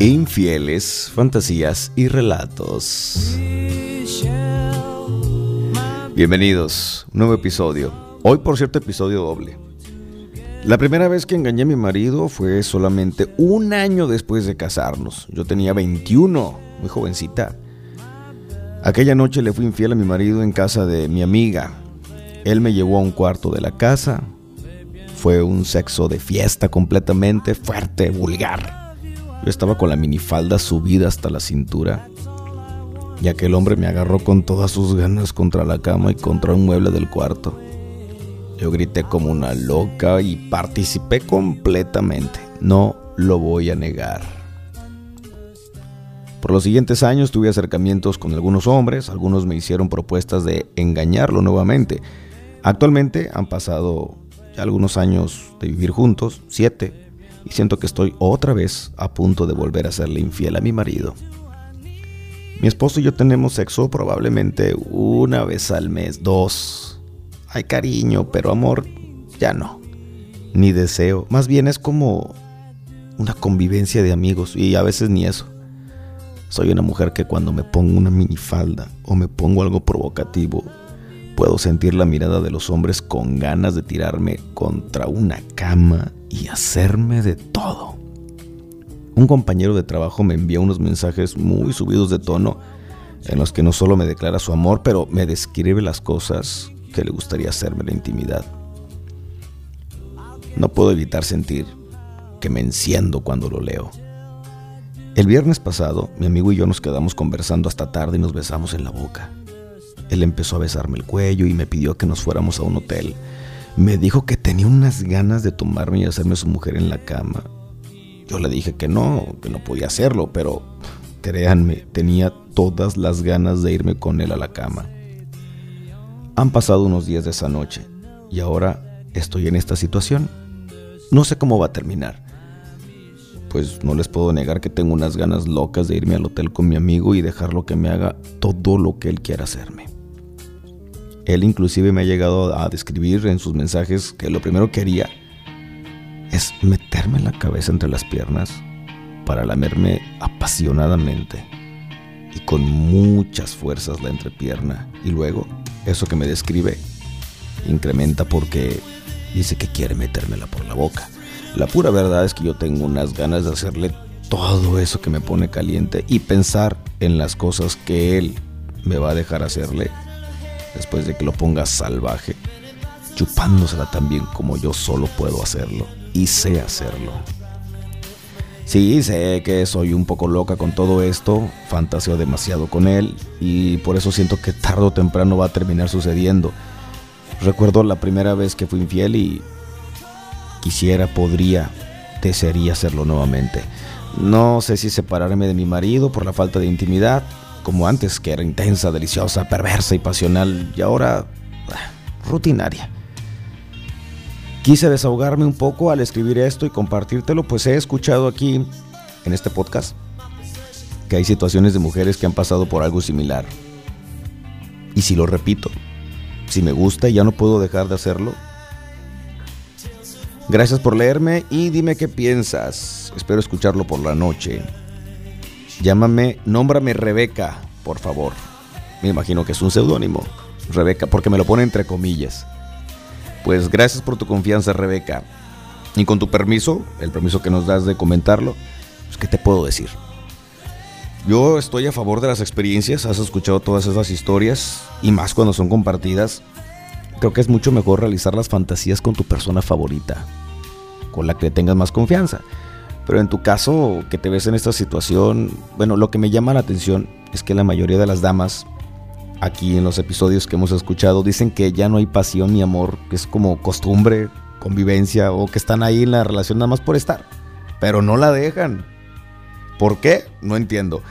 Infieles, fantasías y relatos. Bienvenidos, nuevo episodio. Hoy, por cierto, episodio doble. La primera vez que engañé a mi marido fue solamente un año después de casarnos. Yo tenía 21, muy jovencita. Aquella noche le fui infiel a mi marido en casa de mi amiga. Él me llevó a un cuarto de la casa. Fue un sexo de fiesta completamente fuerte, vulgar. Yo estaba con la minifalda subida hasta la cintura y aquel hombre me agarró con todas sus ganas contra la cama y contra un mueble del cuarto. Yo grité como una loca y participé completamente. No lo voy a negar. Por los siguientes años tuve acercamientos con algunos hombres, algunos me hicieron propuestas de engañarlo nuevamente. Actualmente han pasado ya algunos años de vivir juntos, siete, y siento que estoy otra vez a punto de volver a serle infiel a mi marido. Mi esposo y yo tenemos sexo probablemente una vez al mes, dos. Hay cariño, pero amor ya no. Ni deseo. Más bien es como una convivencia de amigos y a veces ni eso. Soy una mujer que cuando me pongo una minifalda o me pongo algo provocativo, puedo sentir la mirada de los hombres con ganas de tirarme contra una cama y hacerme de todo. Un compañero de trabajo me envía unos mensajes muy subidos de tono en los que no solo me declara su amor, pero me describe las cosas que le gustaría hacerme en la intimidad. No puedo evitar sentir que me enciendo cuando lo leo. El viernes pasado, mi amigo y yo nos quedamos conversando hasta tarde y nos besamos en la boca. Él empezó a besarme el cuello y me pidió que nos fuéramos a un hotel. Me dijo que tenía unas ganas de tomarme y hacerme su mujer en la cama. Yo le dije que no, que no podía hacerlo, pero créanme, tenía todas las ganas de irme con él a la cama. Han pasado unos días de esa noche y ahora estoy en esta situación. No sé cómo va a terminar. Pues no les puedo negar que tengo unas ganas locas de irme al hotel con mi amigo y dejarlo que me haga todo lo que él quiera hacerme. Él inclusive me ha llegado a describir en sus mensajes que lo primero que haría es meterme la cabeza entre las piernas para lamerme apasionadamente y con muchas fuerzas la entrepierna. Y luego, eso que me describe, incrementa porque dice que quiere metérmela por la boca. La pura verdad es que yo tengo unas ganas de hacerle todo eso que me pone caliente y pensar en las cosas que él me va a dejar hacerle después de que lo ponga salvaje, chupándosela tan bien como yo solo puedo hacerlo y sé hacerlo. Sí, sé que soy un poco loca con todo esto, fantaseo demasiado con él y por eso siento que tarde o temprano va a terminar sucediendo. Recuerdo la primera vez que fui infiel y quisiera, podría, desearía hacerlo nuevamente. No sé si separarme de mi marido por la falta de intimidad, como antes, que era intensa, deliciosa, perversa y pasional, y ahora ah, rutinaria. Quise desahogarme un poco al escribir esto y compartírtelo, pues he escuchado aquí, en este podcast, que hay situaciones de mujeres que han pasado por algo similar. Y si lo repito, si me gusta y ya no puedo dejar de hacerlo. Gracias por leerme y dime qué piensas. Espero escucharlo por la noche. Llámame, nómbrame Rebeca, por favor. Me imagino que es un seudónimo. Rebeca, porque me lo pone entre comillas. Pues gracias por tu confianza, Rebeca. Y con tu permiso, el permiso que nos das de comentarlo, pues, ¿qué te puedo decir? Yo estoy a favor de las experiencias, has escuchado todas esas historias, y más cuando son compartidas. Creo que es mucho mejor realizar las fantasías con tu persona favorita, con la que tengas más confianza. Pero en tu caso, que te ves en esta situación, bueno, lo que me llama la atención es que la mayoría de las damas, aquí en los episodios que hemos escuchado, dicen que ya no hay pasión ni amor, que es como costumbre, convivencia, o que están ahí en la relación nada más por estar. Pero no la dejan. ¿Por qué? No entiendo.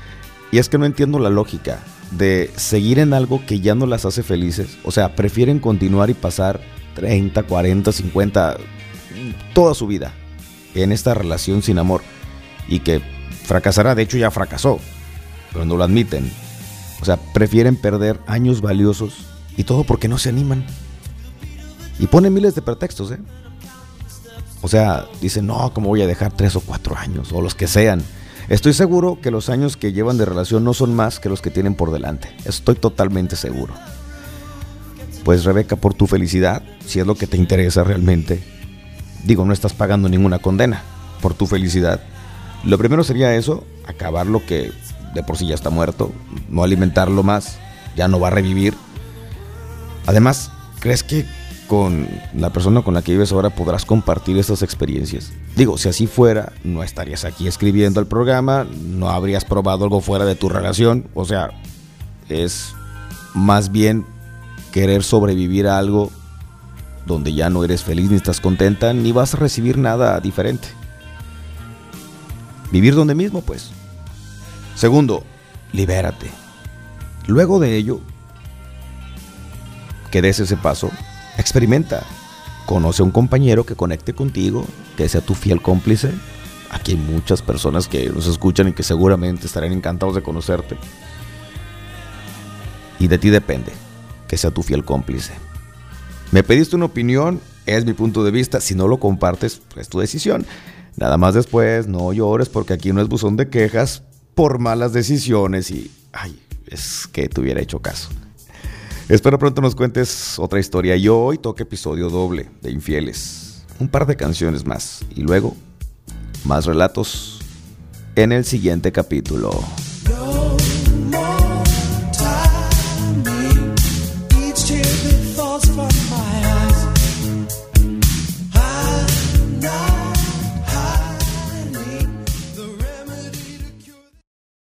Y es que no entiendo la lógica de seguir en algo que ya no las hace felices. O sea, prefieren continuar y pasar 30, 40, 50, toda su vida en esta relación sin amor y que fracasará, de hecho ya fracasó, pero no lo admiten. O sea, prefieren perder años valiosos y todo porque no se animan. Y ponen miles de pretextos, ¿eh? O sea, dicen, no, ¿cómo voy a dejar tres o cuatro años? O los que sean. Estoy seguro que los años que llevan de relación no son más que los que tienen por delante. Estoy totalmente seguro. Pues Rebeca, por tu felicidad, si es lo que te interesa realmente, digo, no estás pagando ninguna condena por tu felicidad. Lo primero sería eso, acabar lo que de por sí ya está muerto, no alimentarlo más, ya no va a revivir. Además, ¿crees que con la persona con la que vives ahora podrás compartir estas experiencias? Digo, si así fuera, no estarías aquí escribiendo el programa, no habrías probado algo fuera de tu relación, o sea, es más bien querer sobrevivir a algo donde ya no eres feliz ni estás contenta, ni vas a recibir nada diferente. Vivir donde mismo, pues. Segundo, libérate. Luego de ello, que des ese paso, experimenta. Conoce a un compañero que conecte contigo, que sea tu fiel cómplice. Aquí hay muchas personas que nos escuchan y que seguramente estarán encantados de conocerte. Y de ti depende que sea tu fiel cómplice. Me pediste una opinión, es mi punto de vista. Si no lo compartes, es tu decisión. Nada más después, no llores porque aquí no es buzón de quejas por malas decisiones y, ay, es que te hubiera hecho caso. Espero pronto nos cuentes otra historia y hoy toca episodio doble de Infieles. Un par de canciones más y luego más relatos en el siguiente capítulo.